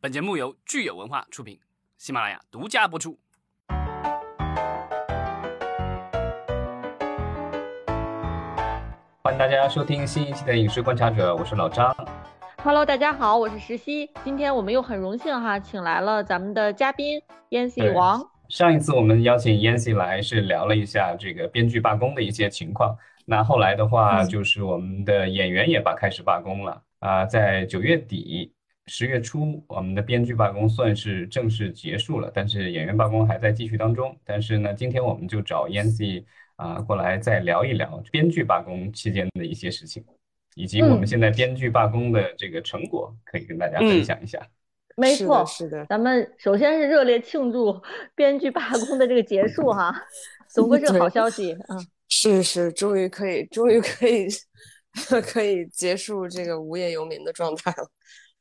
本节目由聚友文化出品，喜马拉雅独家播出。欢迎大家收听新一期的《影视观察者》，我是老张。Hello，大家好，我是石溪。今天我们又很荣幸哈，请来了咱们的嘉宾 Yancy 王。上一次我们邀请 Yancy 来是聊了一下这个编剧罢工的一些情况，那后来的话嗯就是我们的演员也罢开始罢工了啊、在九月底、十月初，我们的编剧罢工算是正式结束了，但是演员罢工还在继续当中。但是呢，今天我们就找 Yancy 啊、过来再聊一聊编剧罢工期间的一些事情，以及我们嗯现在编剧罢工的这个成果，可以跟大家分享一下。是没错的，，是的，咱们首先是热烈庆祝 编剧罢工的这个结束哈，总归是好消息。啊，是是，终于可以，终于可以，可以结束这个无业游民的状态了。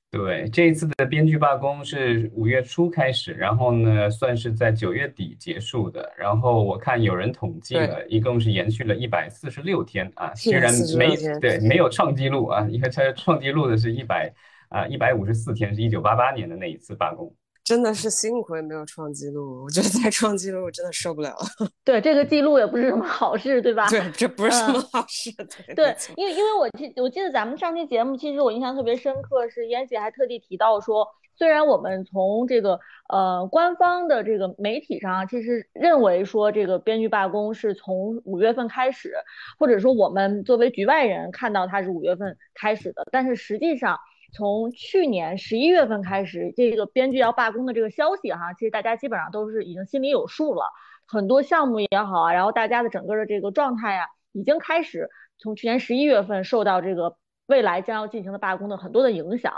对，这一次的编剧罢工是五月初开始，然后呢，算是在九月底结束的。然后我看有人统计了，一共是延续了一百四十六天啊，虽然146没天对没有创纪录啊，因为它创纪录的是一百啊一百五十四天，是一九八八年的那一次罢工。真的是幸亏没有创纪录，我觉得再创纪录我真的受不了了。对，这个记录也不是什么好事，对吧？对，这不是什嗯么好事。对，对，因为因为我记我记得咱们上期节目，其实我印象特别深刻，是燕姐还特地提到说，虽然我们从这个呃官方的这个媒体上啊，其实认为说这个编剧罢工是从五月份开始，或者说我们作为局外人看到它是五月份开始的，但是实际上从去年十一月份开始，这个编剧要罢工的这个消息哈，其实大家基本上都是已经心里有数了。很多项目也好啊，然后大家的整个的这个状态啊，已经开始从去年十一月份受到这个未来将要进行的罢工的很多的影响。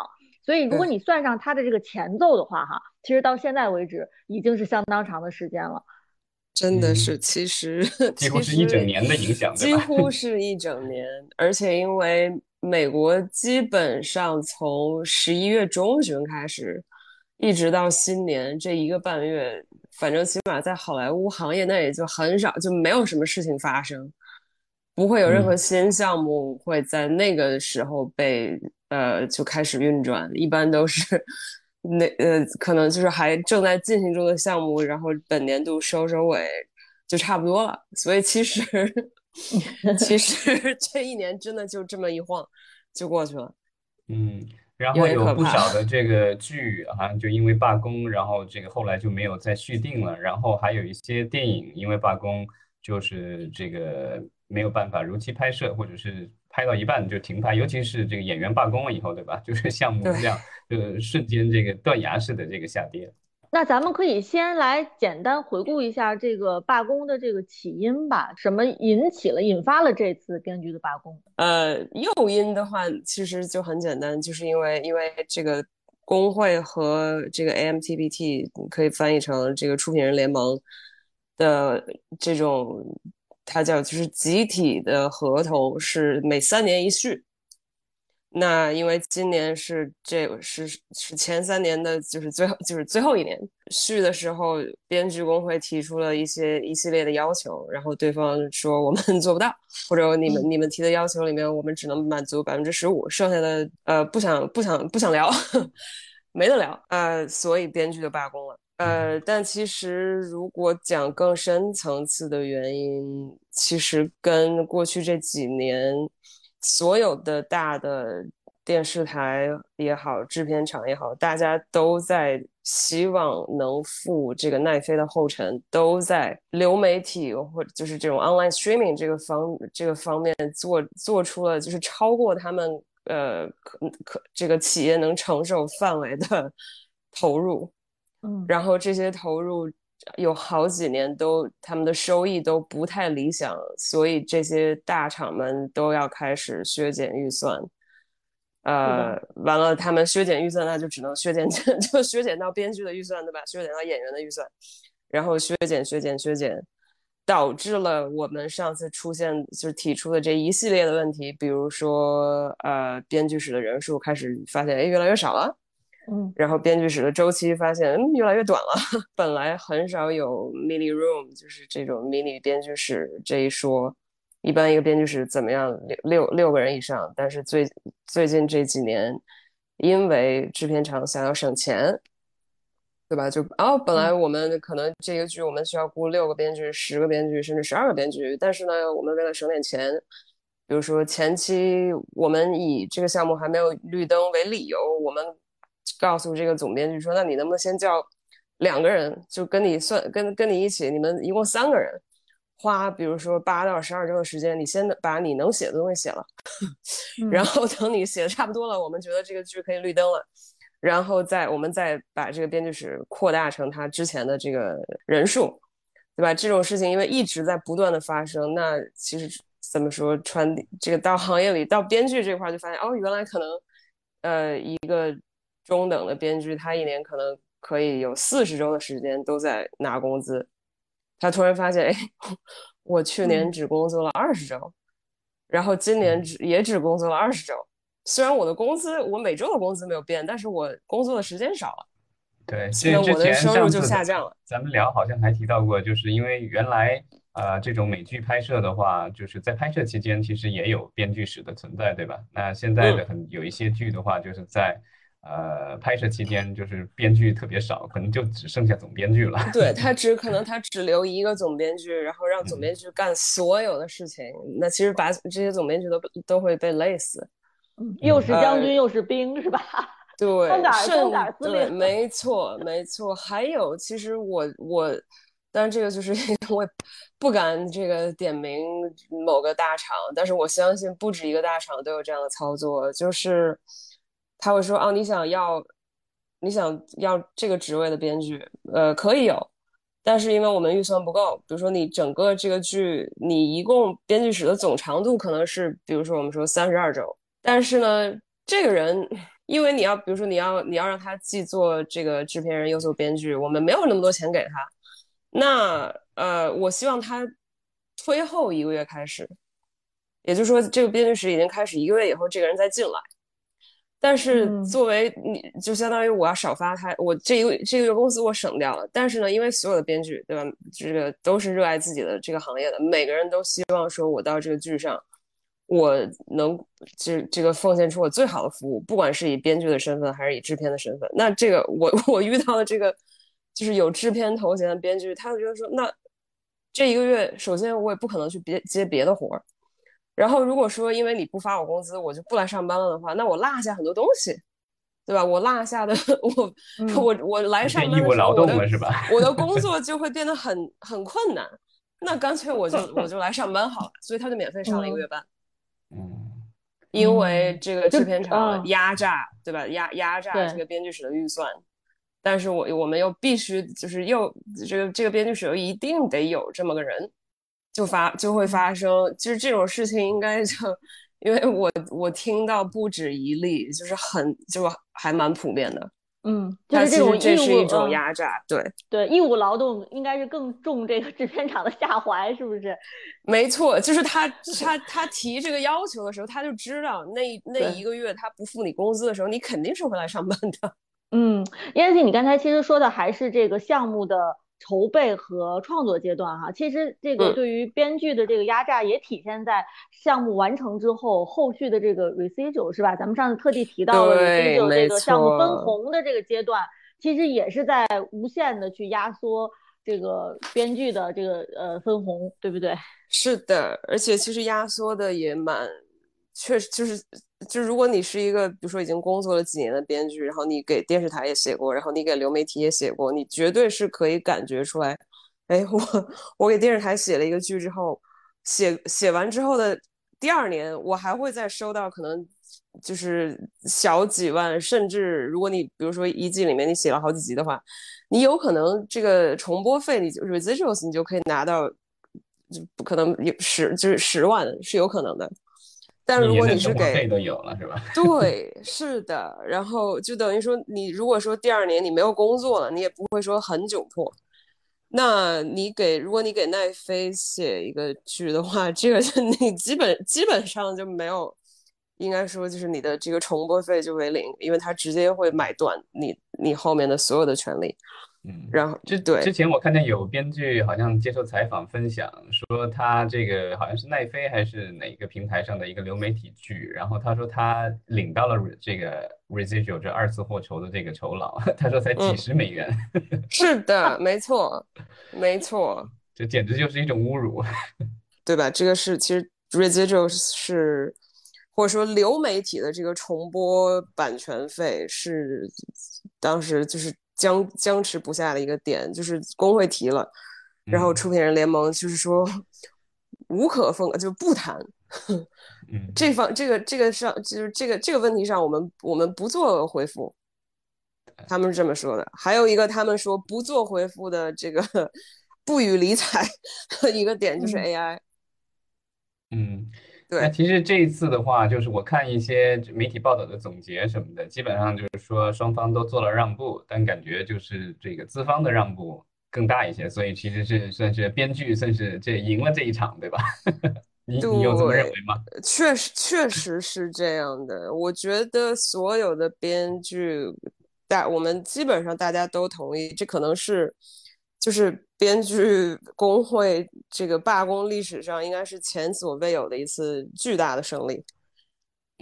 所以，如果你算上它的这个前奏的话，哈，其实到现在为止已经是相当长的时间了。嗯真的是，其实几乎是一整年的影响，对几？乎是一整年，而且因为美国基本上从十一月中旬开始，一直到新年这一个半月，反正起码在好莱坞行业内就很少，就没有什么事情发生，不会有任何嗯新项目会在那个时候被呃就开始运转，一般都是那呃可能就是还正在进行中的项目，然后本年度收收尾就差不多了。所以其实 其实 这一年真的就这么一晃就过去了。嗯，然后有不少的这个剧好像就因为罢工，然后这个后来就没有再续订了，然后还有一些电影因为罢工，就是这个没有办法如期拍摄，或者是拍到一半就停拍，尤其是这个演员罢工了以后，对吧？就是项目对量就瞬间这个断崖式的这个下跌。那咱们可以先来简单回顾一下这个罢工的这个起因吧，什么引起了、引发了这次编剧的罢工？呃，诱因的话其实就很简单，就是因为因为这个工会和这个 AMTBT 可以翻译成这个出品人联盟的这种，它叫就是集体的合同是每三年一续。那因为今年是这是是前三年的，就是最后就是最后一年。续的时候，编剧工会提出了一些一系列的要求，然后对方说我们 做不到，或者你们你们提的要求里面，我们只能满足百分之十五，剩下的呃不想不想不想聊，没得聊，呃，所以编剧就罢工了。呃，但其实如果讲更深层次的原因，其实跟过去这几年所有的大的电视台也好，制片厂也好，大家都在希望能赴这个奈飞的后尘，都在流媒体或者就是这种 online streaming 这个方这个方面做做出了就是超过他们呃可可这个企业能承受范围的投入。嗯，然后这些投入有好几年都他们的收益都不太理想，所以这些大厂们都要开始削减预算。呃，完了，他们削减预算，那就只能削减，就削减到编剧的预算，对吧？削减到演员的预算，然后削减、削减、削减，导致了我们上次出现就是提出的这一系列的问题，比如说，呃，编剧室的人数开始发现，哎，越来越少了。嗯然后编剧室的周期发现，嗯，越来越短了。本来很少有 mini room，就是这种 mini 编剧室这一说。一般一个编剧室怎么样，六六六个人以上。但是最最近这几年，因为制片厂想要省钱，对吧？就哦，本来我们可能这个剧我们需要雇六个编剧、十个编剧，甚至十二个编剧，但是呢，我们为了省点钱，比如说前期我们以这个项目还没有绿灯为理由，我们告诉这个总编剧说，那你能不能先叫两个人，就跟你算跟跟你一起，你们一共三个人。花比如说八到十二周的时间，你先把你能写的东西写了，然后等你写的差不多了，我们觉得这个剧可以绿灯了，然后再我们再把这个编剧室扩大成他之前的这个人数，对吧？这种事情因为一直在不断的发生，那其实怎么说传这个到行业里到编剧这块就发现哦，原来可能呃一个中等的编剧他一年可能可以有四十周的时间都在拿工资。他突然发现，哎，我去年只工作了二十周，然后今年只也只工作了二十周。虽然我的工资，我每周的工资没有变，但是我工作的时间少了。对，那我的收入就下降了。咱们聊好像还提到过，就是因为原来呃这种美剧拍摄的话，就是在拍摄期间其实也有编剧室的存在，对吧？那现在的很有一些剧的话，就是在。呃，拍摄期间就是编剧特别少，可能就只剩下总编剧了。对他只可能 他只留一个总编剧，然后让总编剧干所有的事情。那其实把这些总编剧都都会被累死。又是将军又是兵，是吧？对，甚至对，没错没错。还有，其实我我，当然这个就是我不敢这个点名某个大厂，但是我相信不止一个大厂都有这样的操作，就是。他会说：“哦，你想要，你想要这个职位的编剧，呃，可以有，但是因为我们预算不够，比如说你整个这个剧，你一共编剧室的总长度可能是，比如说我们说三十二周，但是呢，这个人，因为你要，比如说你要你要让他既做这个制片人又做编剧，我们没有那么多钱给他，那呃，我希望他推后一个月开始，也就是说，这个编剧室已经开始一个月以后，这个人再进来。”但是作为你就相当于我要少发他，我这一个这个月工资我省掉了。但是呢，因为所有的编剧对吧，这个都是热爱自己的这个行业的，每个人都希望说我到这个剧上，我能这这个奉献出我最好的服务，不管是以编剧的身份还是以制片的身份。那这个我 我遇到的这个就是有制片头衔的编剧，他就觉得说，那这一个月首先我也不可能去别接别的活儿。然后如果说因为你不发我工资，我就不来上班了的话，那我落下很多东西，对吧？我落下的 我我我来上班，义务劳动了是吧？我的工 作就会变得很很困难，那干脆我就我就来上班好了。所以他就免费上了一个月班。嗯，因为这个制片厂压榨，对吧？压压榨这个编剧室的预算，但是我我们又必须就是又这个这个编剧室又一定得有这么个人。就发就会发生，就是这种事情应该就，因为我我听到不止一例，就是很就还蛮普遍的。嗯，就是这种这是一种压榨，对对，义务劳动应该是更重这个制片厂的下怀，是不是？没错，就是他 他他提这个要求的时候，他就知道那那一个月他不付你工资的时候，你肯定是会来上班的。嗯，燕子，你刚才其实说的还是这个项目的。筹备和创作阶段，哈，其实这个对于编剧的这个压榨也体现在项目完成之后后续的这个 residual 是吧？咱们上次特地提到了 residual 这个项目分红的这个阶段，其实也是在无限的去压缩这个编剧的这个呃分红，对不对？是的，而且其实压缩的也蛮，确实就是。就如果你是一个，比如说已经工作了几年的编剧，然后你给电视台也写过，然后你给流媒体也写过，你绝对是可以感觉出来，哎，我我给电视台写了一个剧之后，写写完之后的第二年，我还会再收到可能就是小几万，甚至如果你比如说一季里面你写了好几集的话，你有可能这个重播费，你就 residuals 你就可以拿到，就不可能有十就是十万是有可能的。但如果你是给都有了是吧？对，是的。然后就等于说，你如果说第二年你没有工作了，你也不会说很窘迫。那你给如果你给奈飞写一个剧的话，这个 你基本基本上就没有，应该说就是你的这个重播费就为零，因为他直接会买断你你后面的所有的权利。嗯，然后之对之前我看见有编剧好像接受采访分享说他这个好像是奈飞还是哪个平台上的一个流媒体剧，然后他说他领到了这个 residual 这二次获酬的这个酬劳，他说才几嗯十美元，是的，没错，没错，这简直就是一种侮辱。对吧？这个是其实 residual 是或者说流媒体的这个重播版权费是当时就是僵僵持不下的一个点，就是工会提了，然后嗯出品人联盟就是说无可奉就不谈。嗯，这方这个这个上就是这个这个问题上，我们我们不做回复，他们是这么说的。还有一个，他们说不做回复的这个 不予理睬的一个点就是嗯 AI。嗯，对那其实这一次的话，就是我看一些媒体报道的总结什么的，基本上就是说双方都做了让步，但感觉就是这个资方的让步更大一些，所以其实是算是编剧算是这赢了这一场，对吧？你你有这么认为吗？确实确实是这样的。我觉得所有的编剧，大我们基本上大家都同意，这可能是就是编剧 工会这个罢工历史上应该是前所未有的一次巨大的胜利。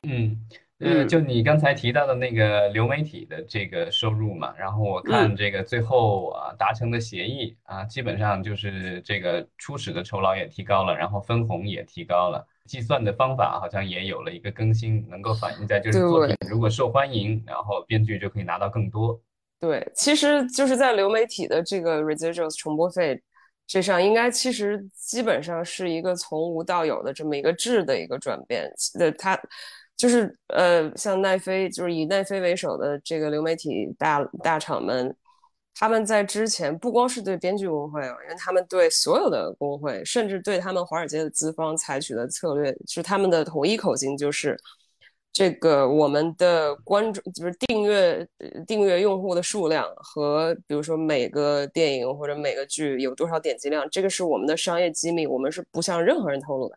嗯，呃，嗯就你刚才提到的那个流媒体的这个收入嘛，然后我看嗯这个最后啊达成的协议啊，基本上就是这个初始的酬劳也提高了，然后分红也提高了，计算的方法好像也有了一个更新，能够反映在就是作品如果受欢迎，然后编剧就可以拿到更多。对，其实就是在流媒体的这个 residuals 重播费这上，应该其实基本上是一个从无到有的这么一个质的一个转变。的它就是呃，像奈飞，就是以奈飞为首的这个流媒体大大厂们，他们在之前不光是对编剧工会啊，因为他们对所有的工会，甚至对他们华尔街的资方采取的策略，就是他们的统一口径就是。这个我们的观众就是订阅呃订阅用户的数量和比如说每个电影或者每个剧有多少点击量，这个是我们的商业机密，我们是不向任何人透露的，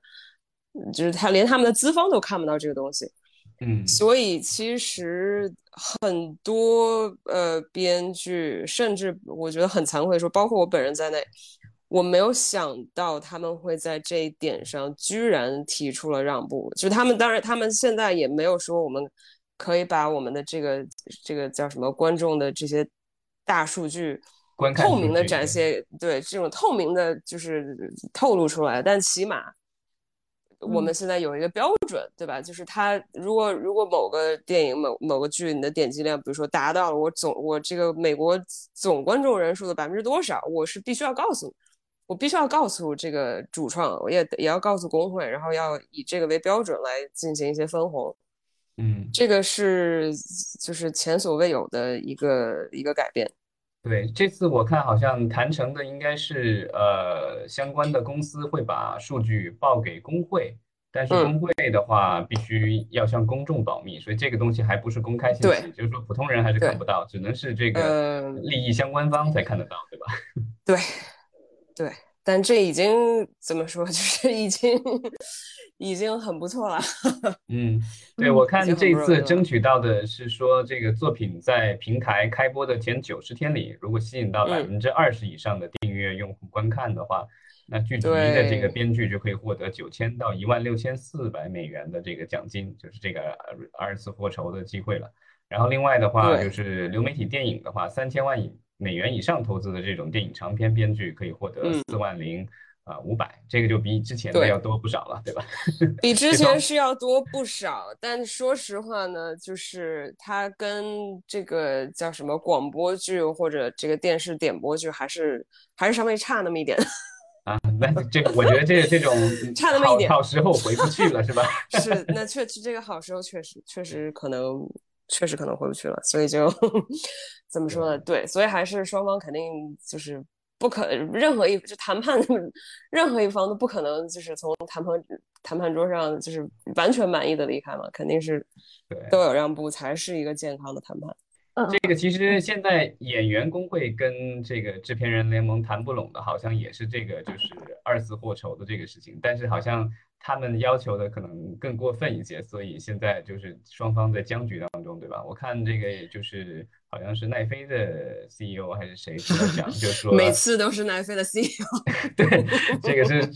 嗯就是他连他们的资方都看不到这个东西。嗯所以其实很多呃编剧，甚至我觉得很惭愧说，包括我本人在内，我没有想到他们会在这一点上居然提出了让步。就他们当然，他们现在也没有说我们可以把我们的这个这个叫什么观众的这些大数据观看透明的展现，对这种透明的就是透露出来，但起码。我们嗯现在有一个标准，对吧？就是他如果如果某个电影某某个剧你的点击量，比如说达到了我总我这个美国总观众人数的百分之多少，我是必须要告诉你，我必须要告诉这个主创，我也也要告诉工会，然后要以这个为标准来进行一些分红。嗯。这个是就是前所未有的一个一个改变。对，这次我看好像谈成的应该是，呃，相关的公司会把数据报给工会，但是嗯工会的话必须要向公众保密，所以这个东西还不是公开信对息，就是说普通人还是看不到，只能是这个呃利益相关方才看得到，对吧？对，对，但这已经怎么说，就是已经已经很不错了。嗯，对，嗯我看这次争取到的是说，这个作品在平台开播的前九十天里，如果吸引到百嗯分之二十以上的订阅用户观看的话，那剧集的这个编剧就可以获得九千到一万六千四百美元的这个奖金，就是这个呃二次获酬的机会了。然后另外的话，就是流媒体电影的话，三千万以美元以上投资的这种电影长片编剧可以获得嗯四万零啊五百，这个就比之前的要多不少了，对吧？比之前是要多不少，但说实话呢，就是它跟这个叫什么广播剧或者这个电视点播剧还是还是稍微差那么一点。啊，那这个我觉得这这种 差那么一点好好时候回不去了，是吧？是，那确实这个好时候确实确实可能确实可能回不去了，所以就 怎么说呢？对，所以还是双方肯定就是不可任何一就谈判任何一方都不可能就是从谈判谈判桌上就是完全满意的离开嘛，肯定是对都有让步才是一个健康的谈判。嗯，这个其实现在演员工会跟这个制片人联盟谈不拢的，好像也是这个就是二次获酬的这个事情，但是好像他们要求的可能更过分一些，所以现在就是双方在僵局当中，对吧？我看这个就是好像是奈飞的 CEO 还是谁出来讲，就说每次都是奈飞的 CEO，对，这个是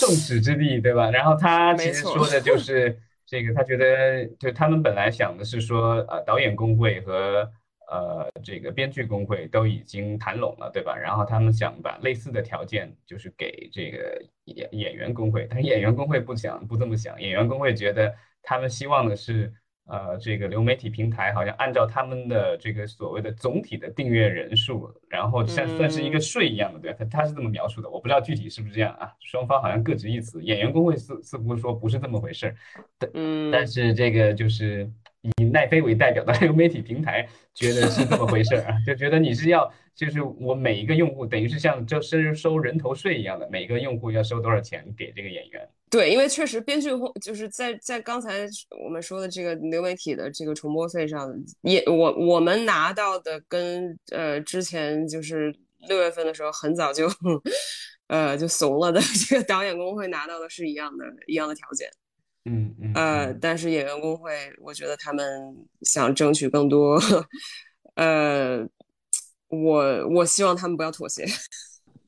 众矢之的，对吧？然后他其实说的就是这个，他觉得就他们本来想的是说，呃，导演工会和呃这个编剧工会都已经谈拢了，对吧？然后他们想把类似的条件就是给这个演演员工会，但是演员工会不想不这么想，演员工会觉得他们希望的是。呃，这个流媒体平台好像按照他们的这个所谓的总体的订阅人数，然后像算是一个嗯税一样的，对吧？他他是这么描述的，我不知道具体是不是这样啊。双方好像各执一词，演员工会似似乎说不是这么回事儿，嗯，但是这个就是以奈飞为代表的流 媒体平台觉得是这么回事儿啊，就觉得你是要就是我每一个用户等于是像就收收人头税一样的，每个用户要收多少钱给这个演员。对，因为确实编剧就是在在刚才我们说的这个流媒体的这个重播费上，也我我们拿到的跟呃之前就是六月份的时候很早就 呃就怂了的这个导演工会拿到的是一样的一样的条件，嗯嗯呃，嗯但是演员工会我觉得他们想争取更多，呃，我我希望他们不要妥协。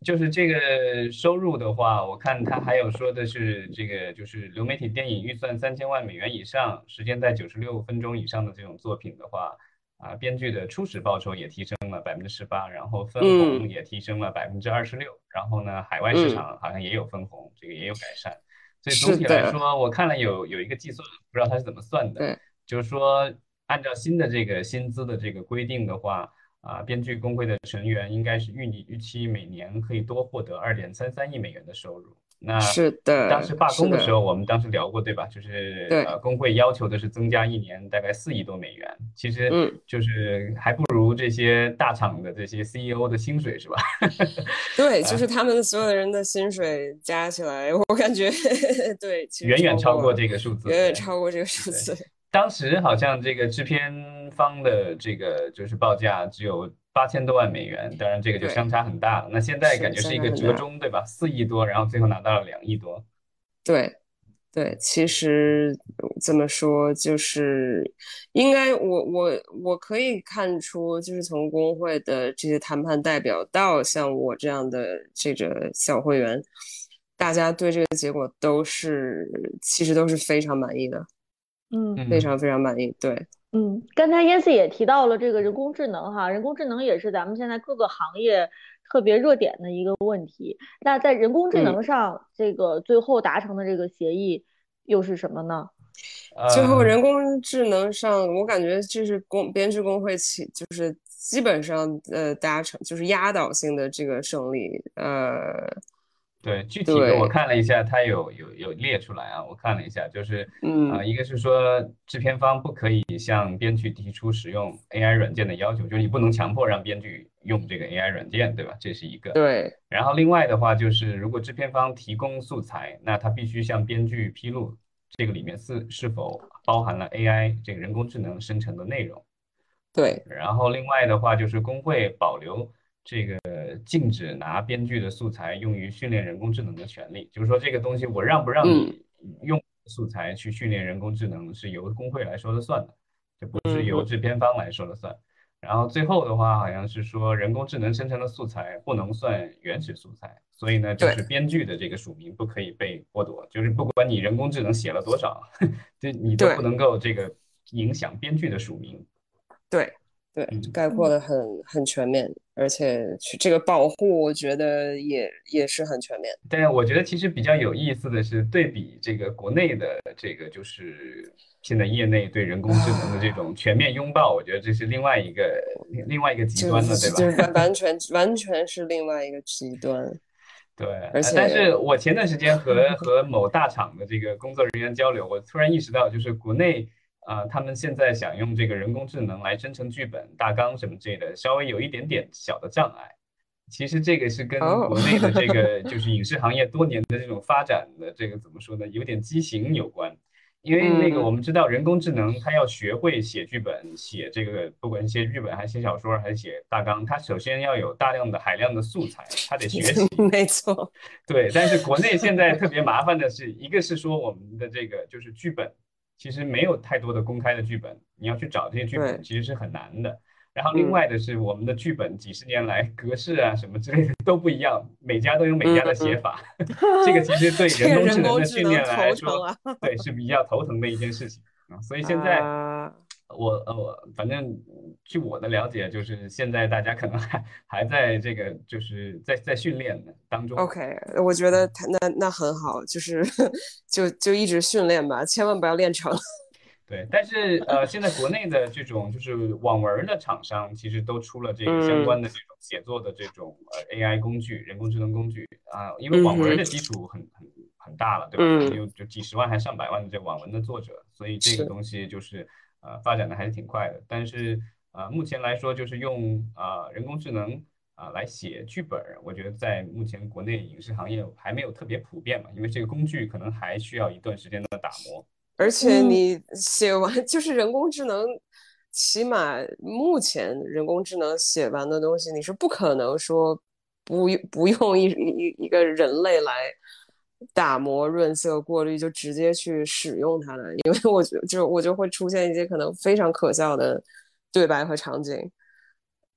就是这个收入的话，我看他还有说的是这个就是流媒体电影预算三千万美元以上，时间在九十六分钟以上的这种作品的话，啊，编剧的初始报酬也提升了百分之十八，然后分红嗯也提升了百分之二十六，然后呢，海外市嗯场好像也有分红，这个也有改善。所以总体来说，我看了有有一个计算，不知道他是怎么算的，对，就是说按照新的这个薪资的这个规定的话。啊，编剧工会的成员应该是预你预期每年可以多获得二点三三亿美元的收入。那是的，当时罢工的时候，我们当时聊过，对吧？就是对呃，工会要求的是增加一年大概四亿多美元，其实嗯就是还不如这些大厂的这些 CEO 的薪水，是吧？对，就是他们所有的人的薪水加起来，我感觉 对，远远超过过这个数字，远远超过这个数对字。当时好像这个制片方的这个就是报价只有八千多万美元，当然这个就相差很大了。那现在感觉是一个折中，对吧？四亿多，然后最后拿到了两亿多。对，对，其实怎么说，就是应该我我我可以看出，就是从工会的这些谈判代表到像我这样的这个小会员，大家对这个结果都是其实都是非常满意的，嗯嗯非常非常满意。对，嗯，刚才燕 c 也提到了这个人工智能哈，人工智能也是咱们现在各个行业特别热点的一个问题。那在人工智嗯能上，这个最后达成的这个协议又是什么呢？最后呃人工智能上，我感觉这是工编制工会起就是基本上呃达成就是压倒性的这个胜利，呃，对，具体的我看了一下，它有有有列出来啊，我看了一下，就是嗯啊、一个是说制片方不可以向编剧提出使用 AI 软件的要求，就是你不能强迫让编剧用这个 AI 软件，对吧？这是一个。对，然后另外的话就是，如果制片方提供素材，那他必须向编剧披露这个里面是是否包含了 AI 这个人工智能生成的内容。对，然后另外的话就是工会保留这个禁止拿编剧的素材用于训练人工智能的权利，就是说这个东西我让不让你用素材去训练人工智能是由工会来说了算的，这不是由制片方来说了算。然后最后的话好像是说人工智能生成的素材不能算原始素材，所以呢就是编剧的这个署名不可以被剥夺，就是不管你人工智能写了多少，这你都不能够这个影响编剧的署名。对，对嗯，概括的很很全面，而且去这个保护，我觉得也也是很全面。但是我觉得其实比较有意思的是，对比这个国内的这个，就是现在业内对人工智能的这种全面拥抱，我觉得这是另外一个另外一个极就端了，对吧？就是完完全完全是另外一个极端。对，而且但且是我前段时间和和某大厂的这个工作人员交流，我突然意识到，就是国内啊、呃他们现在想用这个人工智能来生成剧本、大纲什么之类的，稍微有一点点小的障碍。其实这个是跟哦国内的这个 就是影视行业多年的这种发展的这个怎么说呢，有点畸形有关。因为那个嗯我们知道，人工智能它要学会写剧本，写这个不管是写剧本还是写小说还是写大纲，它首先要有大量的海量的素材，它得学习。没错，对，但是国内现在特别麻烦的是，一个是说我们的这个就是剧本，其实没有太多的公开的剧本，你要去找这些剧本其实是很难的。然后另外的是我们的剧本几十年来格式啊什么之类的都不一样，每家都有每家的写法，这个其实对人工智能的训练来说，对是比较头疼的一件事情啊。所以现在我呃我反正据我的了解，就是现在大家可能还还在这个就是在在训练的当中。OK，我觉得他那那很好，就是 就就一直训练吧，千万不要练成。对，但是呃，现在国内的这种就是网文的厂商，其实都出了这个相关的这种写作的这种呃 AI 工具、人工智能工具啊，因为网文的基础很很很大了，对吧？有就几十万还上百万的这网文的作者，所以这个东西就是呃发展的还是挺快的。但是呃，目前来说，就是用啊人工智能啊来写剧本，我觉得在目前国内影视行业还没有特别普遍嘛，因为这个工具可能还需要一段时间的打磨。而且你写完 就是人工智能，起码目前人工智能写完的东西，你是不可能说不不用一一一个人类来打磨、润色、过滤，就直接去使用它了。因为我觉就我就会出现一些可能非常可笑的对白和场景。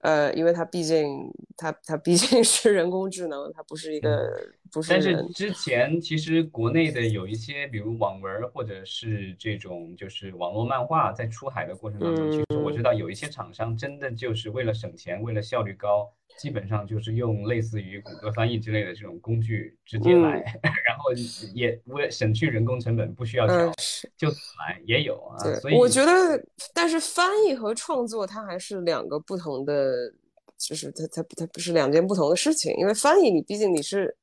呃，因为它毕竟，它它毕竟 是人工智能，它不是一个不是。但是之前其实国内的有一些，比如网文或者是这种就是网络漫画，在出海的过程当中，其实我知道有一些厂商真的就是为了省钱，为了效率高。基本上就是用类似于谷歌翻译之类的这种工具直接来，然后也为省去人工成本，不需要调，就来也有啊。所以我觉得，但是翻译和创作它还是两个不同的，就是它它它不是两件不同的事情。因为翻译你毕竟你是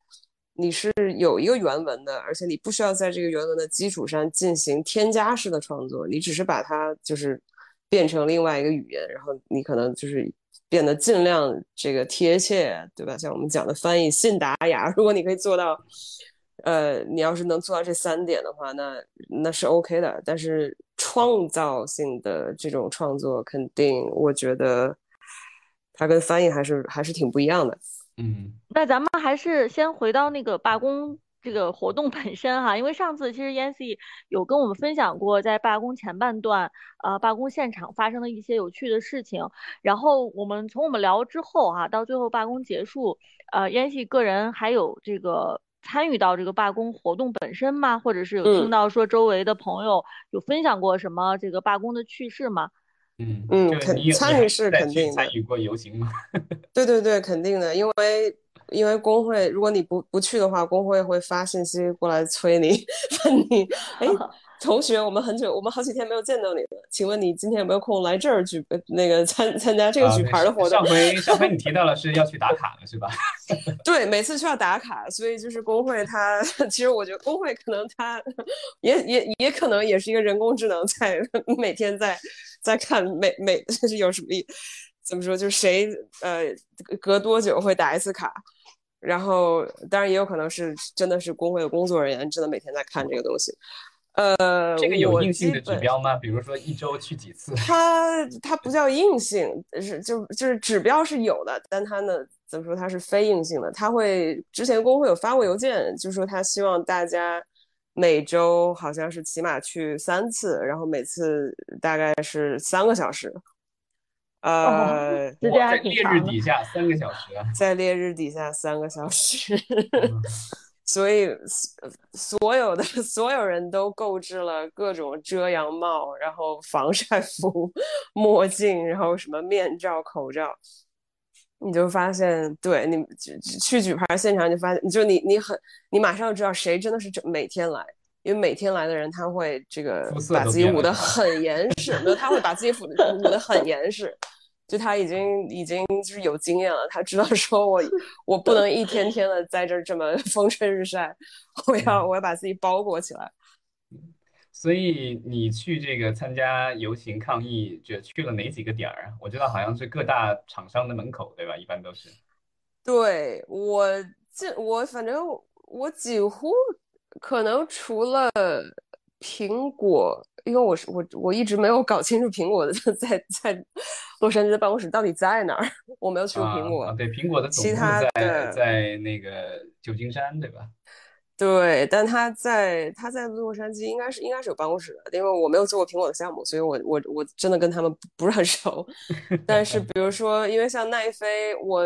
你是有一个原文的，而且你不需要在这个原文的基础上进行添加式的创作，你只是把它就是变成另外一个语言，然后你可能就是。变得尽量这个贴切，对吧？像我们讲的翻译信达雅，如果你可以做到，呃，你要是能做到这三点的话，那那是 OK 的。但是创造性的这种创作，肯定我觉得它跟翻译还是还是挺不一样的。嗯，那咱们还是先回到那个罢工。这个活动本身哈，因为上次其实 Yancy 有跟我们分享过，在罢工前半段，呃，罢工现场发生的一些有趣的事情。然后我们从我们聊之后哈，到最后罢工结束，呃，Yancy 个人还有这个参与到这个罢工活动本身吗？或者是有听到说周围的朋友有分享过什么这个罢工的趣事吗？嗯嗯，肯参与是肯定的。参与过游行吗？对对对，肯定的，因为。因为工会，如果你不不去的话，工会会发信息过来催你，问你，哎，同学，我们很久，我们好几天没有见到你了，请问你今天有没有空来这儿举那个参参加这个举牌的活动？上回 上回你提到了是要去打卡了是吧？对，每次需要打卡，所以就是工会它，其实我觉得工会可能它也也也可能也是一个人工智能在每天在在看每每就是有什么意。怎么说？就是谁呃隔多久会打一次卡？然后当然也有可能是真的是工会的工作人员真的每天在看这个东西。呃，这个有硬性的指标吗？比如说一周去几次？它它不叫硬性，是就就是指标是有的，但它呢怎么说？它是非硬性的。他会之前工会有发过邮件，就说他希望大家每周好像是起码去三次，然后每次大概是三个小时。呃，在烈日底下三个小时啊，在烈日底下三个小时，所以所有的 所有人都购置了各种遮阳帽，然后防晒服、墨镜，然后什么面罩、口罩，你就发现，对你去举牌现场，就发现，就你你很，你马上就知道谁真的是每天来。因为每天来的人，他会这个把自己捂得很严实，没他会把自己捂捂得很严实，就他已经已经就是有经验了，他知道说我我不能一天天的在这这么风吹日晒，我要我要把自己包裹起来。所以你去这个参加游行抗议，就去了哪几个点儿啊？我知道好像是各大厂商的门口，对吧？一般都是。对我这我反正我几乎。可能除了苹果，因为我是我我一直没有搞清楚苹果的 在在洛杉矶的办公室到底在哪儿，我没有去过苹果。啊对，苹果的总部在在那个旧金山，对吧？对，但他在他在洛杉矶应该是应该是有办公室的，因为我没有做过苹果的项目，所以我我我真的跟他们不是很熟。但是比如说，因为像奈飞，我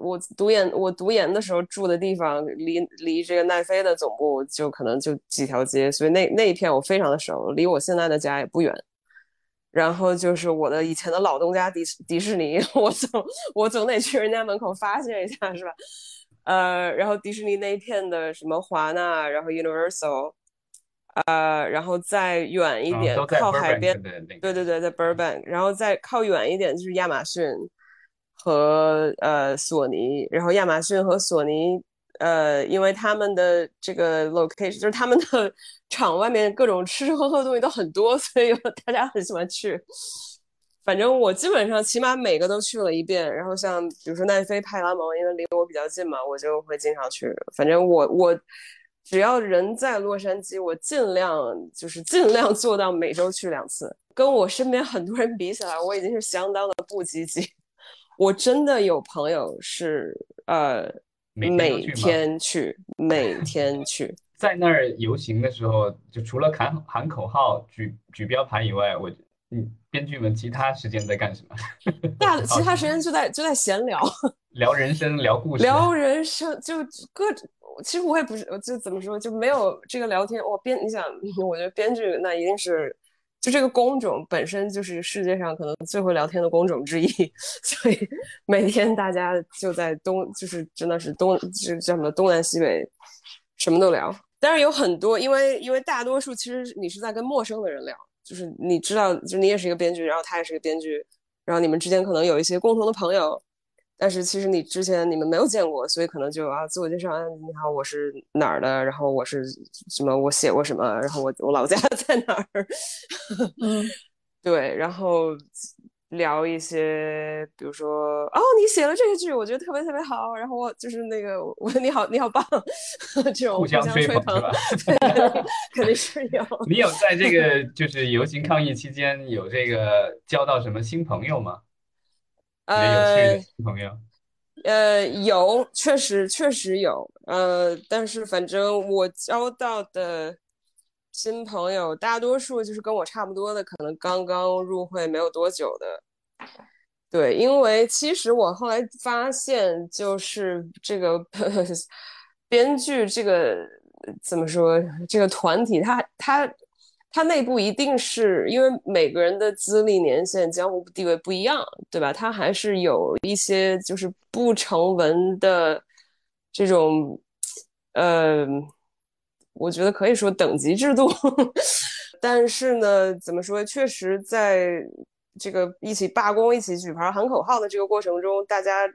我读研我读研的时候住的地方离离这个奈飞的总部就可能就几条街，所以那那一片我非常的熟，离我现在的家也不远。然后就是我的以前的老东家迪迪士尼，我总我总得去人家门口发泄一下，是吧？呃，然后迪士尼那一片的什么华纳，然后 Universal，呃，然后再远一点靠海边，对对对，在 Burbank，然后再靠远一点就是亚马逊和呃索尼，然后亚马逊和索尼，呃，因为他们的这个 location 就是他们的 厂外面各种吃吃喝喝的东西都很多，所以大家很喜欢去。反正我基本上起码每个都去了一遍，然后像比如说奈飞、派拉蒙，因为离我比较近嘛，我就会经常去。反正我我只要人在洛杉矶，我尽量就是尽量做到每周去两次。跟我身边很多人比起来，我已经是相当的不积极。我真的有朋友是呃每天去，每天去，在那儿游行的时候，就除了喊喊口号、举举标牌以外，我。嗯，编剧们其他时间在干什么？大其他时间就在就在闲聊，聊人生，聊故事，聊人生，就各。其实我也不是，就怎么说，就没有这个聊天。我编，你想，我觉得编剧那一定是，就这个工种本身就是世界上可能最会聊天的工种之一。所以每天大家就在东，就是真的是东，就叫什么东南西北，什么都聊。但是有很多，因为因为大多数其实你是在跟陌生的人聊。就是你知道，就你也是一个编剧，然后他也是一个编剧，然后你们之间可能有一些共同的朋友，但是其实你之前你们没有见过，所以可能就啊自我介绍，你好，我是哪儿的，然后我是什么，我写过什么，然后我我老家 在哪儿，嗯，对，然后。聊一些，比如说，哦，你写了这个剧，我觉得特别特别好。然后我就是那个，我你好，你好棒，这种互相吹捧是吧？肯定是有。你有在这个就是游行抗议期间有这个交到什么新朋友吗？呃，有趣的新朋友。呃，有，确实确实有。呃，但是反正我交到的。新朋友大多数就是跟我差不多的，可能刚刚入会没有多久的。对，因为其实我后来发现，就是这个 编剧这个怎么说，这个团体，他他他内部一定是因为每个人的资历、年限、江湖地位不一样，对吧？他还是有一些就是不成文的这种，呃。我觉得可以说等级制度，但是呢，怎么说？确实在这个一起罢工、一起举牌喊口号的这个过程中，大家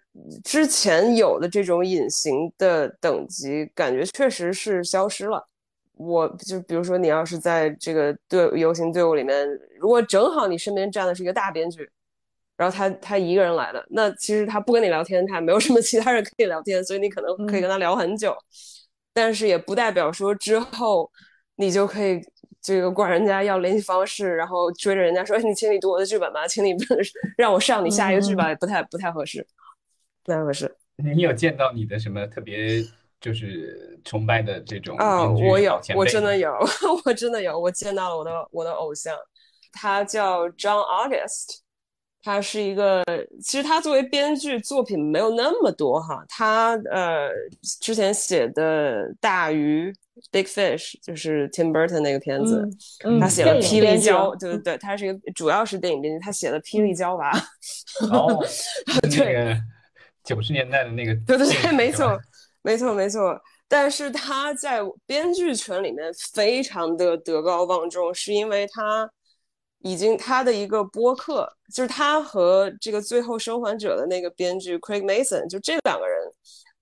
之前有的这种隐形的等级感觉确实是消失了。我就比如说，你要是在这个队游行队伍里面，如果正好你身边站的是一个大编剧，然后他他一个人来的，那其实他不跟你聊天，他没有什么其他人可以聊天，所以你可能可以跟他聊很久。但是也不代表说之后你就可以这个管人家要联系方式，然后追着人家说：“你请你读我的剧本吧，请你 让我上你下一个剧吧。”也不太不太合适，不太合适。你有见到你的什么特别就是崇拜的这种啊？我有，我真的有，我真的有，我见到了我的我的偶像，他叫 John August。他是一个，其实他作为编剧作品没有那么多哈。他呃之前写的《大鱼》（Big Fish） 就是 Tim Burton 那个片子，他写了《霹雳娇》，对对对，他是一个主要是电影编剧，他写了《霹雳娇娃》。哦，对，九十年代的那个，对对对，没错，没错没错。但是他在编剧圈里面非常的德高望重，是因为他。已经他的一个播客，就是他和这个《最后生还者》的那个编剧 Craig Mason，就这两个人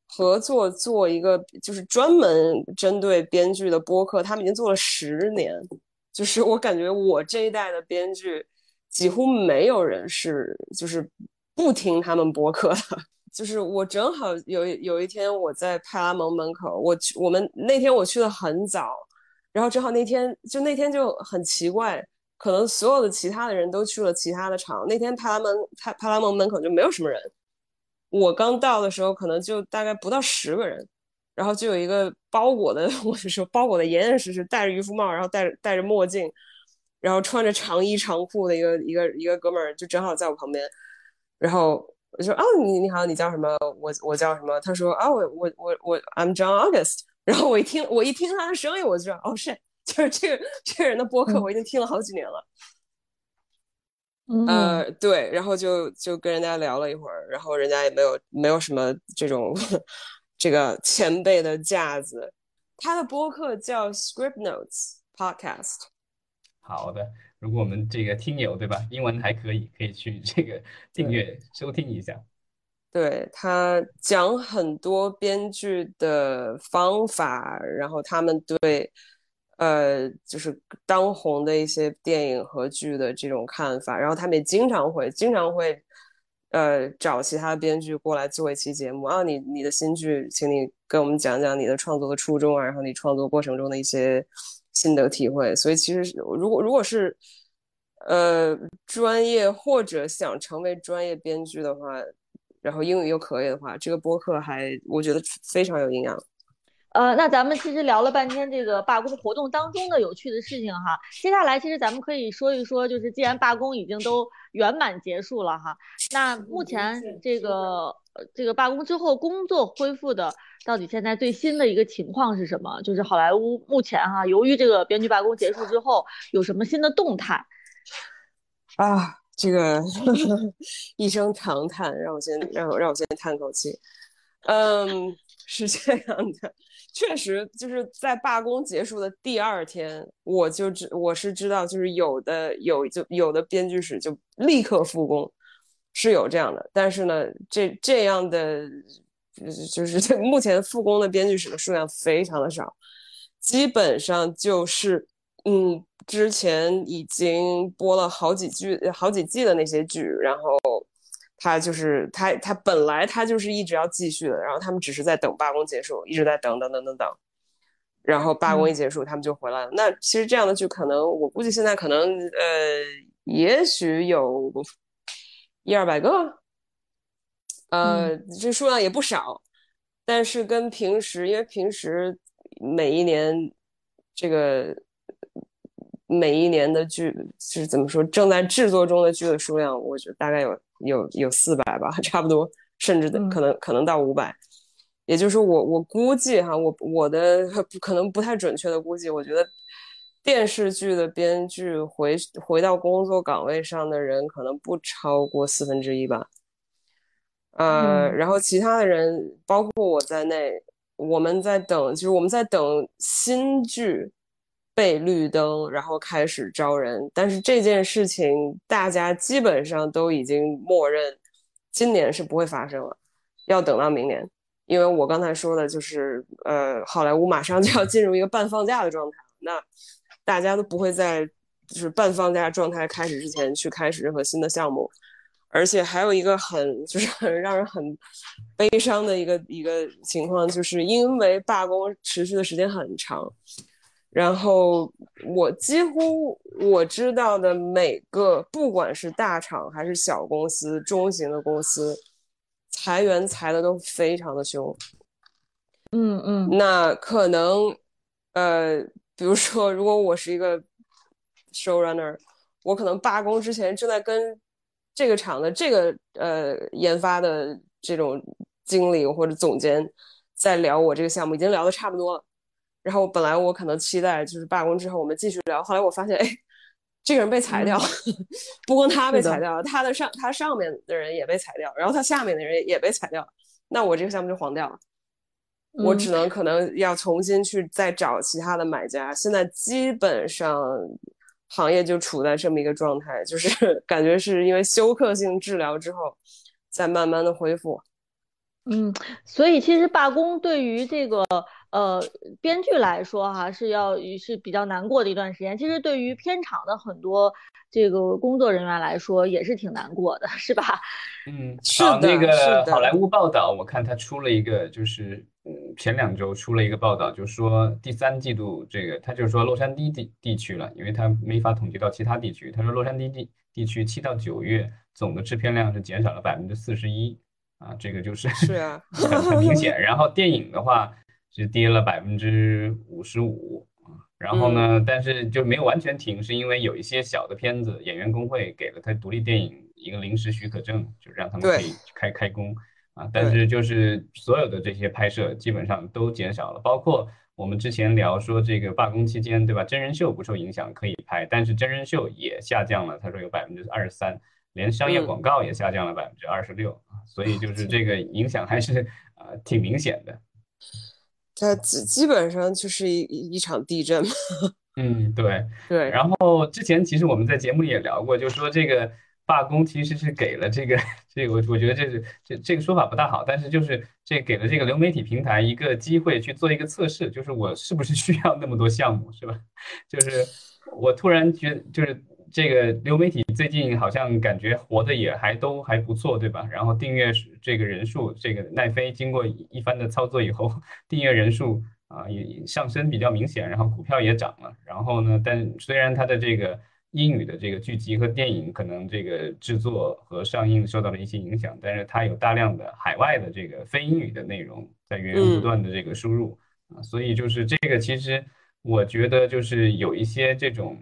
合作做一个，就是专门针对编剧的播客。他们已经做了十年，就是我感觉我这一代的编剧几乎没有人是就是不听他们播客的。就是我正好有有一天我在派拉蒙门口，我去我们那天我去的很早，然后正好那天就那天就很奇怪。可能所有的其他的人都去了其他的场。那天派拉蒙派派拉蒙门口就没有什么人。我刚到的时候，可能就大概不到十个人。然后就有一个包裹的，我就说包裹的严严实实，戴着渔夫帽，然后戴着戴着墨镜，然后穿着长衣长裤的一个一个一个哥们儿，就正好在我旁边，然后我说哦，你你好，你叫什么？我我叫什么？他说啊，我我我我 I'm John August。然后我一听我一听他的声音，我就知道哦是，就是这个这个人的播客，我已经听了好几年了。呃，对，然后就就跟人家聊了一会儿，然后人家也没有没有什么这种这个前辈的架子。他的播客叫 Script Notes Podcast。好的，如果我们这个听友对吧，英文还可以，可以去这个订阅收听一下。对他讲很多编剧的方法，然后他们对。呃，就是当红的一些电影和剧的这种看法，然后他们也经常会经常会，呃，找其他编剧过来做一期节目啊，你你的新剧，请你跟我们讲讲你的创作的初衷啊，然后你创作过程中的一些心得体会。所以其实如果如果是呃专业或者想成为专业编剧的话，然后英语又可以的话，这个播客还我觉得非常有营养。呃，那咱们其实聊了半天这个罢工活动当中的有趣的事情哈，接下来其实咱们可以说一说，就是既然罢工已经都圆满结束了哈，那目前这个这个罢工之后工作恢复的到底现在最新的一个情况是什么？就是好莱坞目前哈，由于这个编剧罢工结束之后有什么新的动态？啊，这个 一声长叹，让我先让我让我先叹口气。嗯，是这样的。确实，就是在罢工结束的第二天，我就知我是知道，就是有的有就有的编剧室就立刻复工，是有这样的。但是呢，这这样的就是 目前复工的编剧室的数量非常的少，基本上就是嗯，之前已经播了好几剧好几季的那些剧，然后。他就是他，他本来他就是一直要继续的，然后他们只是在等罢工结束，一直在等等等等等，然后罢工一结束，他们就回来了。那其实这样的剧可能，我估计现在可能呃，也许有一二百个，呃，这数量也不少，但是跟平时，因为平时每一年这个每一年的剧是怎么说，正在制作中的剧的数量，我觉得大概有。有有四百吧，差不多，甚至可能可能到五百，也就是我我估计哈，我我的可能不太准确的估计，我觉得电视剧的编剧回回到工作岗位上的人可能不超过四分之一吧，呃，然后其他的人，包括我在内，我们在等，就是我们在等新剧。被绿灯，然后开始招人，但是这件事情大家基本上都已经默认，今年是不会发生了，要等到明年。因为我刚才说的就是，呃，好莱坞马上就要进入一个半放假的状态，那大家都不会在就是半放假状态开始之前去开始任何新的项目，而且还有一个很就是很让人很悲伤的一个一个情况，就是因为罢工持续的时间很长。然后我几乎我知道的每个，不管是大厂还是小公司、中型的公司，裁员裁的都非常的凶。嗯嗯，那可能，呃，比如说，如果我是一个 showrunner，我可能罢工之前正在跟这个厂的这个呃研发的这种经理或者总监在聊我这个项目，已经聊的差不多了。然后本来我可能期待就是罢工之后我们继续聊，后来我发现，哎，这个人被裁掉，不光他被裁掉了，他的上他上面的人也被裁掉，然后他下面的人也被裁掉，那我这个项目就黄掉了，我只能可能要重新去再找其他的买家。现在基本上行业就处在这么一个状态，就是 感觉是因为休克性治疗之后，在慢慢的恢复。嗯，所以其实罢工对于这个。呃，编剧来说哈是要是比较难过的一段时间。其实对于片场的很多这个工作人员来说也是挺难过的，是吧？嗯，是的。那个好莱坞报道，我看他出了一个，就是嗯前两周出了一个报道，就说第三季度这个，他就说洛杉矶地地区了，因为他没法统计到其他地区。他说洛杉矶地地区七到九月总的制片量是减少了百分之四十一啊，这个就是是啊，很 很明显。然后电影的话。是跌了百分之五十五然后呢，但是就没有完全停，是因为有一些小的片子，演员工会给了他独立电影一个临时许可证，就让他们可以开开工啊。但是就是所有的这些拍摄基本上都减少了，包括我们之前聊说这个罢工期间，对吧？真人秀不受影响可以拍，但是真人秀也下降了，他说有百分之二十三，连商业广告也下降了百分之二十六所以就是这个影响还是呃挺明显的。它基基本上就是一一场地震嘛。嗯，对对。然后之前其实我们在节目里也聊过，就说这个罢工其实是给了这个 这个，我我觉得这是这这个说法不大好，但是就是这给了这个流媒体平台一个机会去做一个测试，就是我是不是需要那么多项目，是吧？就是我突然觉就是。这个流媒体最近好像感觉活的也还都还不错，对吧？然后订阅这个人数，这个奈飞经过一番的操作以后，订阅人数啊也上升比较明显，然后股票也涨了。然后呢，但虽然它的这个英语的这个剧集和电影可能这个制作和上映受到了一些影响，但是它有大量的海外的这个非英语的内容在源源不断的这个输入啊，所以就是这个其实我觉得就是有一些这种。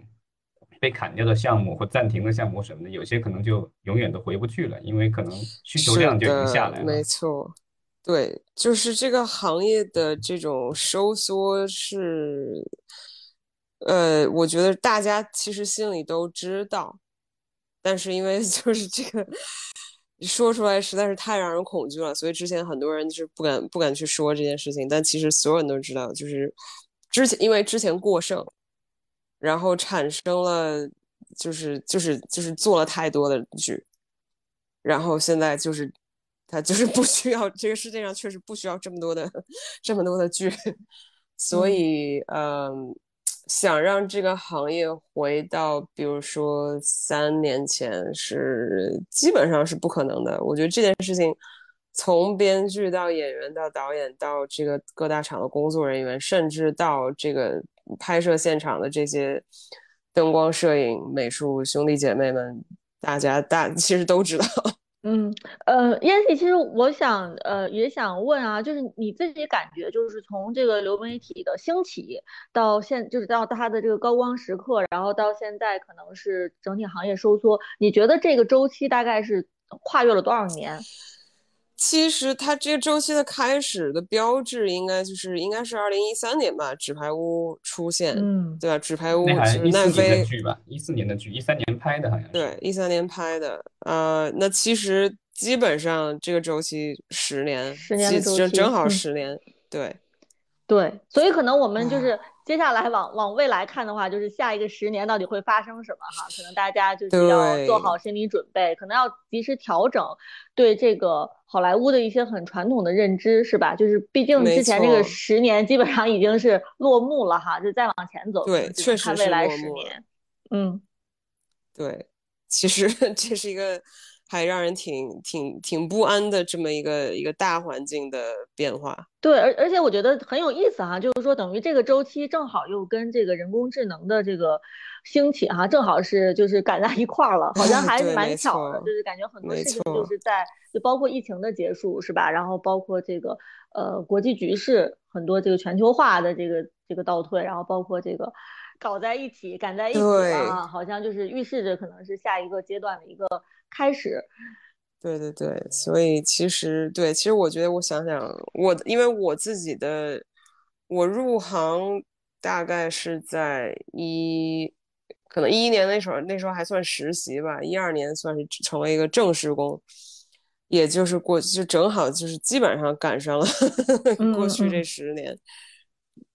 被砍掉的项目或暂停的项目什么的，有些可能就永远都回不去了，因为可能需求量就已经下来了。没错，对，就是这个行业的这种收缩是，呃，我觉得大家其实心里都知道，但是因为 就是这个说出来实在是太让人恐惧了，所以之前很多人就是不敢不敢去说这件事情。但其实所有人都知道，就是之前因为之前过剩。然后产生了，就是就是就是做了太多的剧，然后现在就是，他就是不需要这个世界上确实不需要这么多的这么多的剧，所以嗯，想让这个行业回到比如说三年前是基本上是不可能的。我觉得这件事情，从编剧到演员到导演到这个各大厂的工作人员，甚至到这个。拍摄现场的这些灯光、摄影、美术兄弟姐妹们，大家大 其实都知道。嗯，呃，燕西，其实我想，呃，也想问啊，就是你自己感觉，就是从这个流媒体的兴起到现，就是到它的这个高光时刻，然后到现在可能是整体行业收缩，你觉得这个周期大概是跨越了多少年？其实它这个周期的开始的标志，应该就是应该是二零一三年吧，《纸牌屋》出现，嗯，对吧？《纸牌屋》是奈飞剧吧？一四年的剧，一三年拍的，好像是。对，一三年拍的。呃，那其实基本上这个周期十年，十年的周期，正好十年。对，对，所以可能我们就是。接下来往往未来看的话，就是下一个十年到底会发生什么哈？可能大家就是要做好心理准备，可能要及时调整对这个好莱坞的一些很传统的认知，是吧？就是毕竟之前这个十年基本上已经是落幕了哈，就再往前走，对，确实是落幕。嗯，对，其实 这是一个。还让人挺挺挺不安的这么一个一个大环境的变化。对，而而且我觉得很有意思哈，就是说等于这个周期正好又跟这个人工智能的这个兴起哈，正好是就是赶在一块儿了，好像 还蛮巧的，就是感觉很多事情就是在就包括疫情的结束是吧？然后包括这个呃国际局势很多这个全球化的这个这个倒退，然后包括这个搞在一起赶在一起啊，好像就是预示着可能是下一个阶段的一个。开始，对对对，所以其实对，其实我觉得，我想想，我因为我自己的，我入行大概是在一，可能一一年那时候，那时候还算实习吧，一二年算是成为一个正式工，也就是过就正好就是基本上赶上了 过去这十年，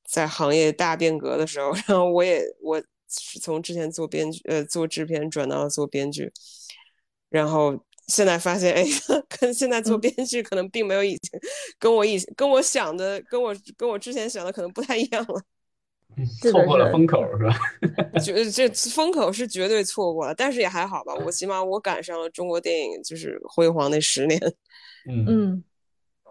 在行业大变革的时候，然后我也我是从之前做编剧呃做制片转到了做编剧。然后现在发现，哎，跟现在做编剧可能并没有以前跟我以跟我想的，跟我跟我之前想的可能不太一样了。错过了风口是吧？绝这风口是绝对错过了，但是也还好吧。我起码我赶上了中国电影就是辉煌那十年。嗯嗯，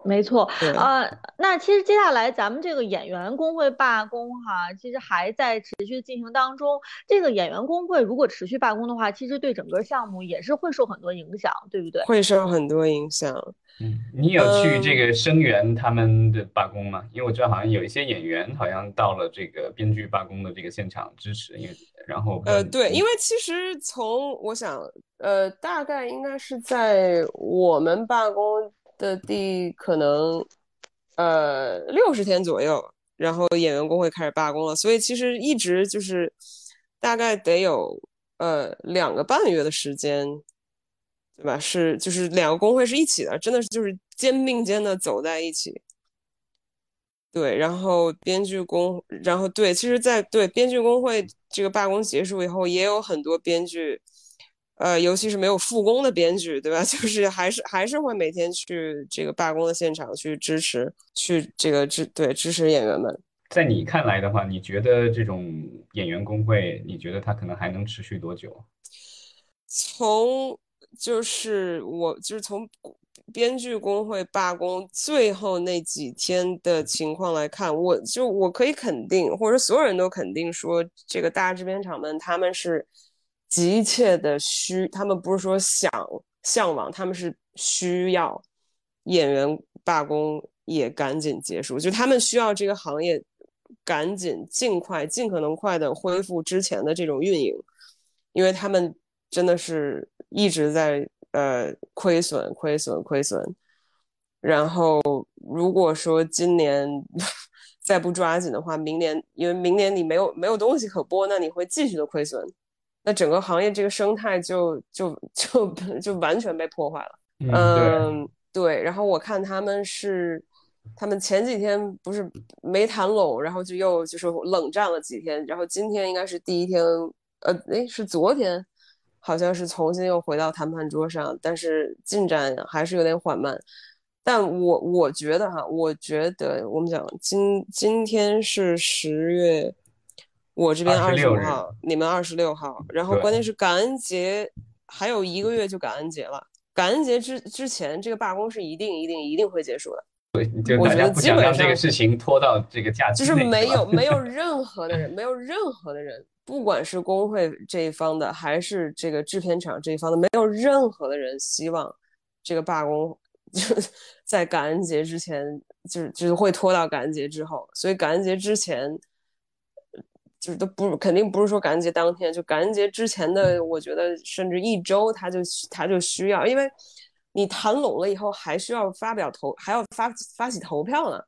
没错对啊、那其实接下来咱们这个演员工会罢工哈，其实还在持续进行当中。这个演员工会如果持续罢工的话，其实对整个项目也是会受很多影响，对不对？会受很多影响。嗯，你有去这嗯个声援他们的罢工吗？因为我知道好像有一些演员好像到了这个编剧罢工的这个现场支持，因为然后呃，对，因为为其实从我想，呃，大概应该是在我们罢工的第可能呃六十天左右，然后演员工会开始罢工了，所以其实一直就是大概得有呃两个半月的时间，对吧？是就是两个工会是一起的，真的是就是肩并肩的走在一起。对，然后编剧工，然后对，其实在，对编剧工会这个罢工结束以后，也有很多编剧，呃，尤其是没有复工的编剧，对吧？就是还是还是会每天去这个罢工的现场去支持，去这个支对支持演员们。在你看来的话，你觉得这种演员工会，你觉得它可能还能持续多久？从就是我就是从编剧工会罢工最后那几天的情况来看，我就我可以肯定，或者所有人都肯定说，这个大制片厂们他们是急切的需，他们不是说想向往，他们是需要演员罢工也赶紧结束，就他们需要这个行业赶紧尽快尽可能快的恢复之前的这种运营，因为他们真的是一直在呃亏损、亏损、亏损。然后如果说今年再不抓紧的话，明年因为明年你没有没有东西可播，那你会继续的亏损，那整个行业这个生态就就就就完全被破坏了。嗯，对，嗯，对，然后我看他们是，他们前几天不是没谈拢，然后就又就是冷战了几天，然后今天应该是第一天，呃，诶，是昨天，好像是重新又回到谈判桌上，但是进展还是有点缓慢。但我我觉得哈，我觉得我们讲今今天是十月，我这边二十26日五号，你们二十六号，然后关键是感恩节还有一个月就感恩节了。感恩节之之前，这个罢工是一定一定一定会结束的，就大我觉得家不想让这基本上个事情拖到这个假期就是没有 没有任何的人，没有任何的人，不管是工会这一方的，还是这个制片厂这一方的，没有任何的人希望这个罢工就在感恩节之前，就是就是会拖到感恩节之后，所以感恩节之前。就是都不肯定不是说感恩节当天，就感恩节之前的，我觉得甚至一周他就他就需要，因为你谈拢了以后，还需要发表投，还要发发起投票呢，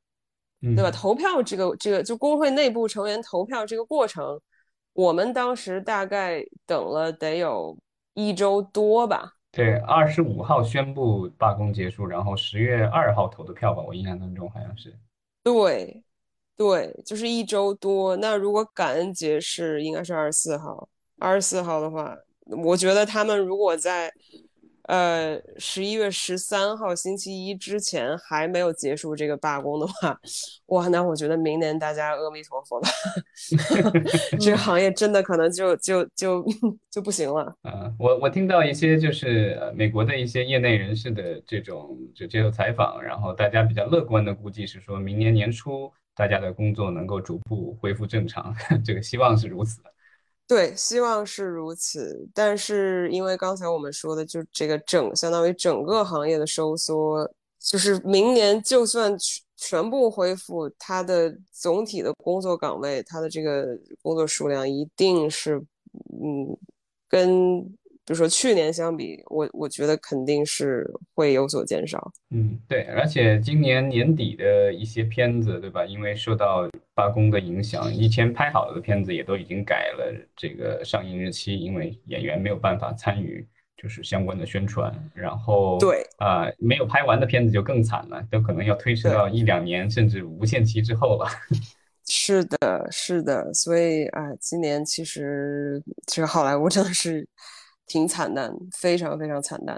对吧？嗯投票这个这个就工会内部成员投票这个过程，我们当时大概等了得有一周多吧。对，二十五号宣布罢工结束，然后十月二号投的票吧，我印象当中好像是。对，对，就是一周多。那如果感恩节是应该是二十四号，二十四号的话，我觉得他们如果在呃十一月十三号星期一之前还没有结束这个罢工的话，哇，那我觉得明年大家阿弥陀佛吧，这个行业真的可能就就就就不行了。啊，我我听到一些就是呃美国的一些业内人士的这种就接受采访，然后大家比较乐观的估计是说明年年初大家的工作能够逐步恢复正常，这个希望是如此。对，希望是如此。但是因为刚才我们说的，就这个整相当于整个行业的收缩，就是明年就算全全部恢复，它的总体的工作岗位，它的这个工作数量一定是，嗯，跟比如说去年相比，我我觉得肯定是会有所减少。嗯，对，而且今年年底的一些片子，对吧？因为受到罢工的影响，以前拍好的片子也都已经改了这个上映日期，因为演员没有办法参与就是相关的宣传。然后对啊、没有拍完的片子就更惨了，都可能要推迟到一两年甚至无限期之后了。是的，是的，所以啊，今年其实这个好莱坞真的是挺惨淡，非常非常惨淡。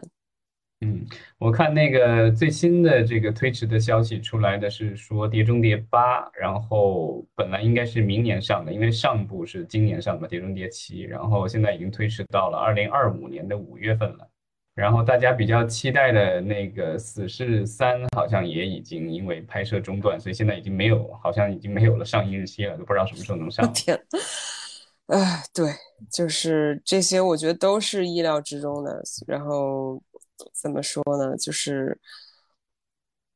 嗯，我看那个最新的这个推迟的消息出来的是说《碟中谍八》，然后本来应该是明年上的，因为上部是今年上的《碟中谍七》，然后现在已经推迟到了二零二五年的五月份了。然后大家比较期待的那个《死侍三》好像也已经因为拍摄中断，所以现在已经没有，好像已经没有了上映日期了，都不知道什么时候能上。天，哎，对，就是这些，我觉得都是意料之中的。然后怎么说呢？就是。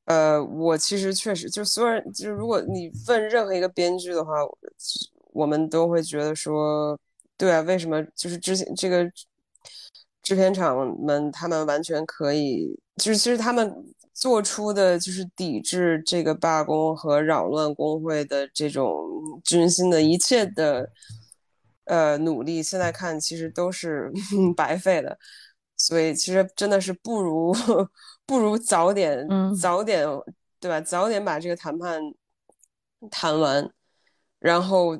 呃，我其实确实就所有人，就是如果你问任何一个编剧的话，我们都会觉得说，对啊，为什么就是之前这个制片厂们他们完全可以，就是其实他们做出的就是抵制这个罢工和扰乱工会的这种军心的一切的呃努力，现在看其实都是 白费的，所以其实真的是不如。不如早点，早点，对吧？早点把这个谈判谈完，然后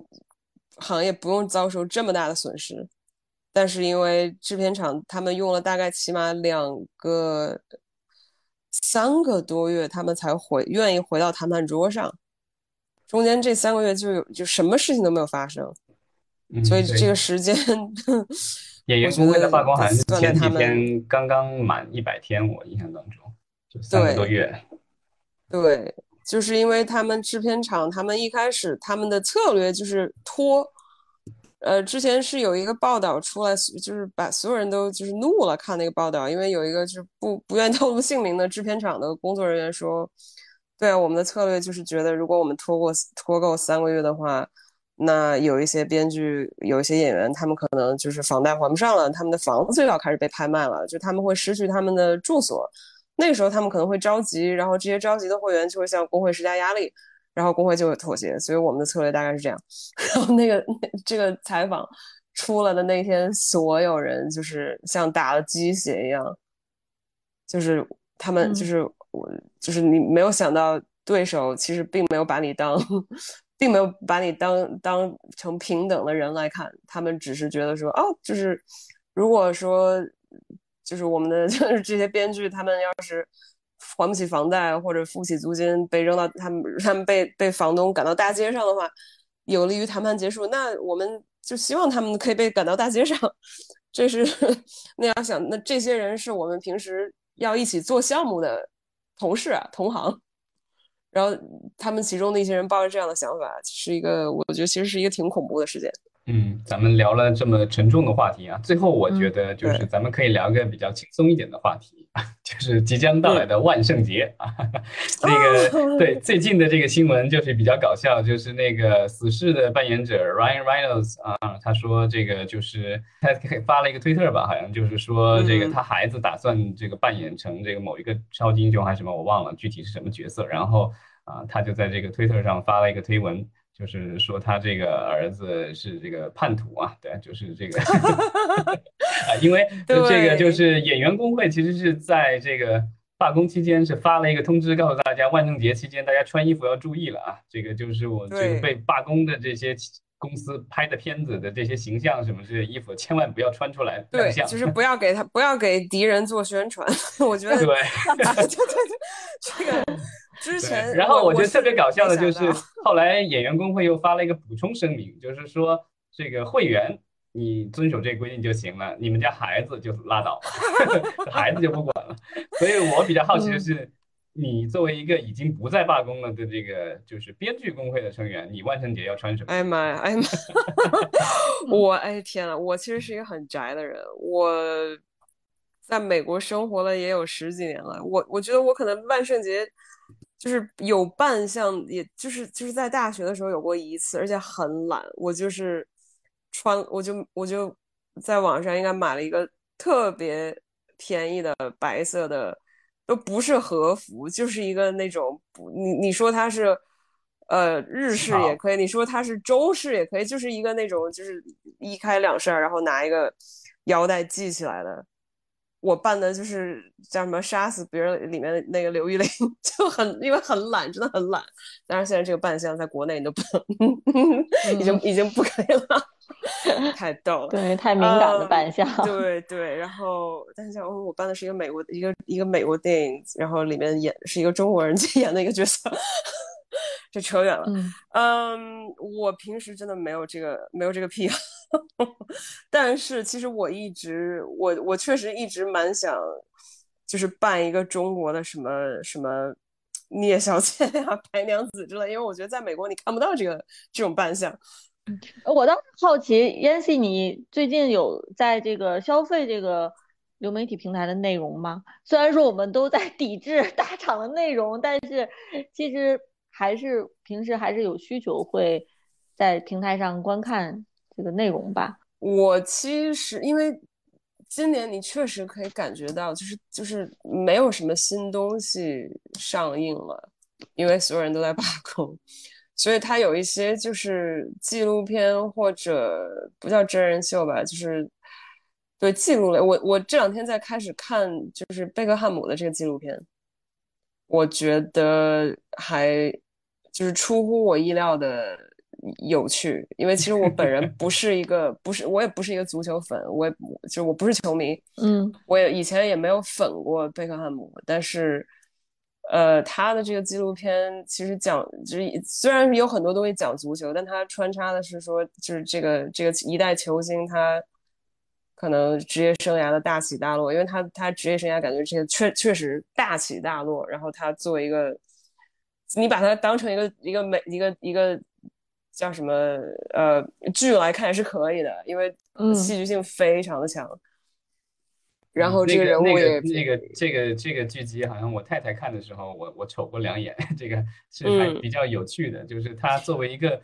行业不用遭受这么大的损失。但是因为制片厂他们用了大概起码两个、三个多月，他们才回愿意回到谈判桌上。中间这三个月就有就什么事情都没有发生，所以这个时间。演员工会的罢工好像是前几天刚刚满一百天，我印象当中就三个多月。对，就是因为他们制片厂，他们一开始他们的策略就是拖。呃，之前是有一个报道出来，就是把所有人都就是怒了，看那个报道，因为有一个就是不不愿透露姓名的制片厂的工作人员说：“对啊，我们的策略就是觉得，如果我们拖过拖够三个月的话。”那有一些编剧，有一些演员，他们可能就是房贷还不上了，他们的房子就要开始被拍卖了，就他们会失去他们的住所。那个时候他们可能会着急，然后这些着急的会员就会向工会施加压力，然后工会就会妥协。所以我们的策略大概是这样。然后那个 这个采访出了的那天，所有人就是像打了鸡血一样，就是他们就是我就是你没有想到对手其实并没有把你当。并没有把你当当成平等的人来看，他们只是觉得说，哦，就是如果说，就是我们的 就是这些编剧，他们要是还不起房贷或者付不起租金，被扔到他们他们被被房东赶到大街上的话，有利于谈判结束。那我们就希望他们可以被赶到大街上。这是 那要想，那这些人是我们平时要一起做项目的同事啊，同行。然后他们其中的一些人抱着这样的想法，是一个我觉得其实是一个挺恐怖的事件。嗯，咱们聊了这么沉重的话题啊，最后我觉得就是咱们可以聊个比较轻松一点的话题，就是即将到来的万圣节啊。那个对最近的这个新闻就是比较搞笑，就是那个死侍的扮演者 Ryan Reynolds 啊，他说这个就是他发了一个推特吧，好像就是说这个他孩子打算这个扮演成这个某一个超级英雄还是什么，我忘了具体是什么角色，然后啊他就在这个推特上发了一个推文。就是说他这个儿子是这个叛徒啊，对，就是这个 啊，因为这个就是演员工会其实是在这个罢工期间是发了一个通知，告诉大家万圣节期间大家穿衣服要注意了啊，这个就是我这个被罢工的这些公司拍的片子的这些形象什么这些衣服千万不要穿出来对，就是不要给他不要给敌人做宣传，我觉得对，对对对，这个。之前，然后我觉得特别搞笑的就是，后来演员工会又发了一个补充声明，就是说这个会员你遵守这个规定就行了，你们家孩子就拉倒，孩子就不管了。所以我比较好奇的是，你作为一个已经不再罢工了的这个就是编剧工会的成员，你万圣节要穿什么？哎妈呀，哎妈，我哎天呐，我其实是一个很宅的人，我在美国生活了也有十几年了，我我觉得我可能万圣节。就是有扮相，也就是就是在大学的时候有过一次，而且很懒。我就是穿，我就我就在网上应该买了一个特别便宜的白色的，都不是和服，就是一个那种你你说它是呃日式也可以，你说它是中式也可以，就是一个那种就是一开两扇，然后拿一个腰带系起来的。我扮的就是叫什么杀死别人里面的那个刘玉玲，就很因为很懒，真的很懒。但是现在这个扮相在国内你都不能，已经已经不可以了，太逗了。对，太敏感的扮相。对对，然后但是像我扮的是一个美国一个一个美国电影，然后里面演是一个中国人 演的一个角色，这扯远了。嗯嗯，我平时真的没有这个没有这个癖好，但是其实我一直我我确实一直蛮想，就是扮一个中国的什么什么聂小倩呀、白娘子之类，因为我觉得在美国你看不到这个这种扮相。我倒是好奇，Yancy，你最近有在这个消费这个流媒体平台的内容吗？虽然说我们都在抵制大厂的内容，但是其实还是平时还是有需求会在平台上观看这个内容吧。我其实因为今年你确实可以感觉到，就是就是没有什么新东西上映了，因为所有人都在罢工。所以它有一些就是纪录片或者不叫真人秀吧，就是对记录类。我我这两天在开始看就是贝克汉姆的这个纪录片，我觉得还就是出乎我意料的有趣。因为其实我本人 不是一个不是我也不是一个足球粉，我也就是我不是球迷，嗯，我也以前也没有粉过贝克汉姆，但是。呃，他的这个纪录片其实讲，就是虽然有很多东西讲足球，但他穿插的是说，就是这个这个一代球星他可能职业生涯的大起大落，因为他他职业生涯感觉这些确确实大起大落，然后他作为一个，你把它当成一个一个美一个一个叫什么呃剧来看也是可以的，因为戏剧性非常的强。然后这个人物也那个这个这个剧集，好像我太太看的时候，我我瞅过两眼，这个是还比较有趣的。就是他作为一个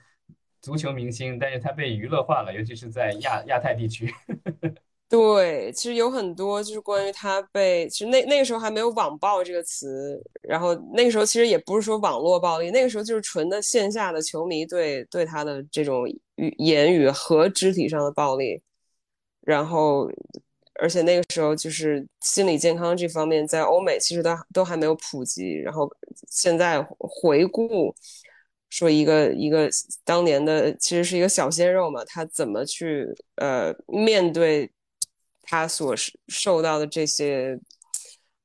足球明星，但是他被娱乐化了，尤其是在亚亚太地区。对，其实有很多就是关于他被，其实那那个时候还没有网暴这个词，然后那个时候其实也不是说网络暴力，那个时候就是纯的线下的球迷对对他的这种语言语和肢体上的暴力，然后。而且那个时候，就是心理健康这方面，在欧美其实都都还没有普及。然后现在回顾，说一个一个当年的，其实是一个小鲜肉嘛，他怎么去呃面对他所受到的这些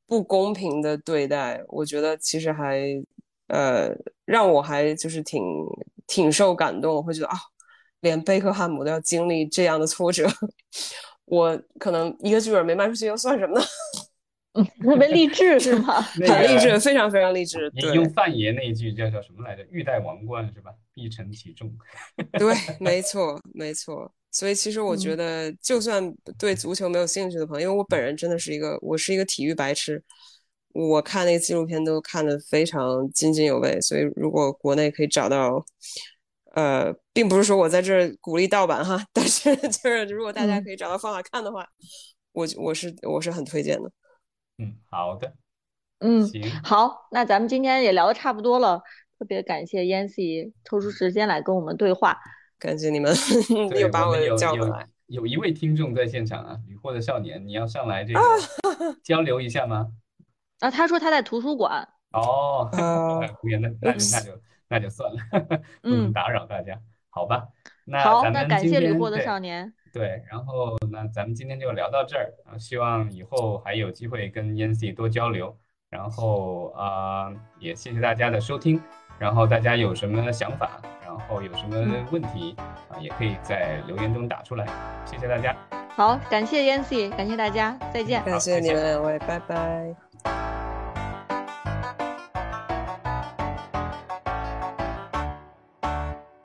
不公平的对待？我觉得其实还呃让我还就是挺挺受感动，我会觉得啊，连贝克汉姆都要经历这样的挫折。我可能一个剧本没卖出去又算什么呢？嗯，特别励志是吗？很励志，非常非常励志。你用范爷那一句叫叫什么来着？欲戴王冠是吧？必承其重。对，没错，没错。所以其实我觉得，就算对足球没有兴趣的朋友，因为我本人真的是一个，我是一个体育白痴，我看那个纪录片都看得非常津津有味。所以如果国内可以找到。呃，并不是说我在这儿鼓励盗版哈，但是 就是如果大家可以找到方法看的话，我我是我是很推荐的。嗯，好的，嗯，行，好，那咱们今天也聊的差不多了，特别感谢 Yancy 抽出时间来跟我们对话，感谢你们 又把我叫过来。有一位听众在现场啊，雨货的少年，你要上来这个交流一下吗？啊，他说他在图书馆。哦，无言的，那就那就。算了，不能打扰大家，好吧？那好，那感谢旅货的少年。对，然后那咱们今天就聊到这儿啊，希望以后还有机会跟 Yancy 多交流。然后啊，也谢谢大家的收听。然后大家有什么想法，然后有什么问题啊，也可以在留言中打出来。谢谢大家。好，感谢 Yancy，感谢大家，再见。感谢你们两位，拜拜。